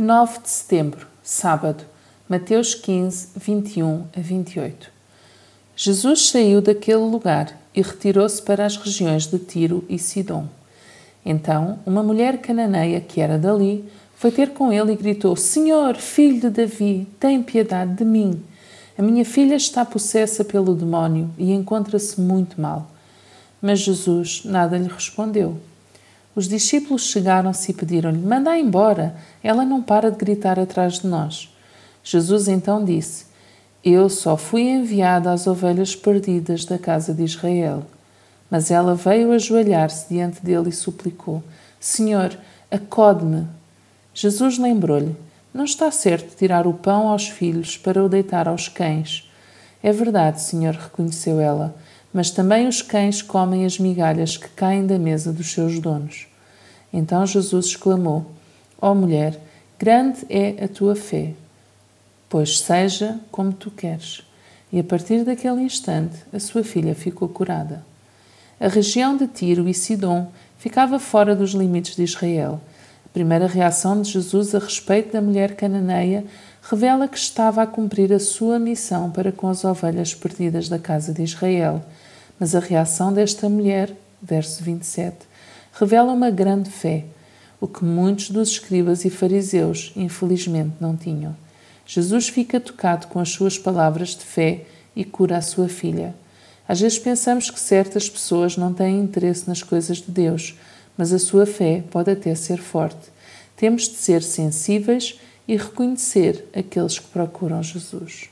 9 de setembro, sábado, Mateus 15, 21 a 28. Jesus saiu daquele lugar e retirou-se para as regiões de Tiro e Sidom. Então, uma mulher cananeia que era dali foi ter com ele e gritou: Senhor, filho de Davi, tem piedade de mim. A minha filha está possessa pelo demónio e encontra-se muito mal. Mas Jesus nada lhe respondeu. Os discípulos chegaram-se e pediram-lhe: Manda embora, ela não para de gritar atrás de nós. Jesus então disse: Eu só fui enviada às ovelhas perdidas da casa de Israel. Mas ela veio ajoelhar-se diante dele e suplicou: Senhor, acode-me. Jesus lembrou-lhe: Não está certo tirar o pão aos filhos para o deitar aos cães. É verdade, Senhor, reconheceu ela mas também os cães comem as migalhas que caem da mesa dos seus donos. Então Jesus exclamou: Ó oh mulher, grande é a tua fé, pois seja como tu queres. E a partir daquele instante, a sua filha ficou curada. A região de Tiro e Sidom ficava fora dos limites de Israel. A primeira reação de Jesus a respeito da mulher cananeia revela que estava a cumprir a sua missão para com as ovelhas perdidas da casa de Israel. Mas a reação desta mulher, verso 27, revela uma grande fé, o que muitos dos escribas e fariseus, infelizmente, não tinham. Jesus fica tocado com as suas palavras de fé e cura a sua filha. Às vezes pensamos que certas pessoas não têm interesse nas coisas de Deus, mas a sua fé pode até ser forte. Temos de ser sensíveis e reconhecer aqueles que procuram Jesus.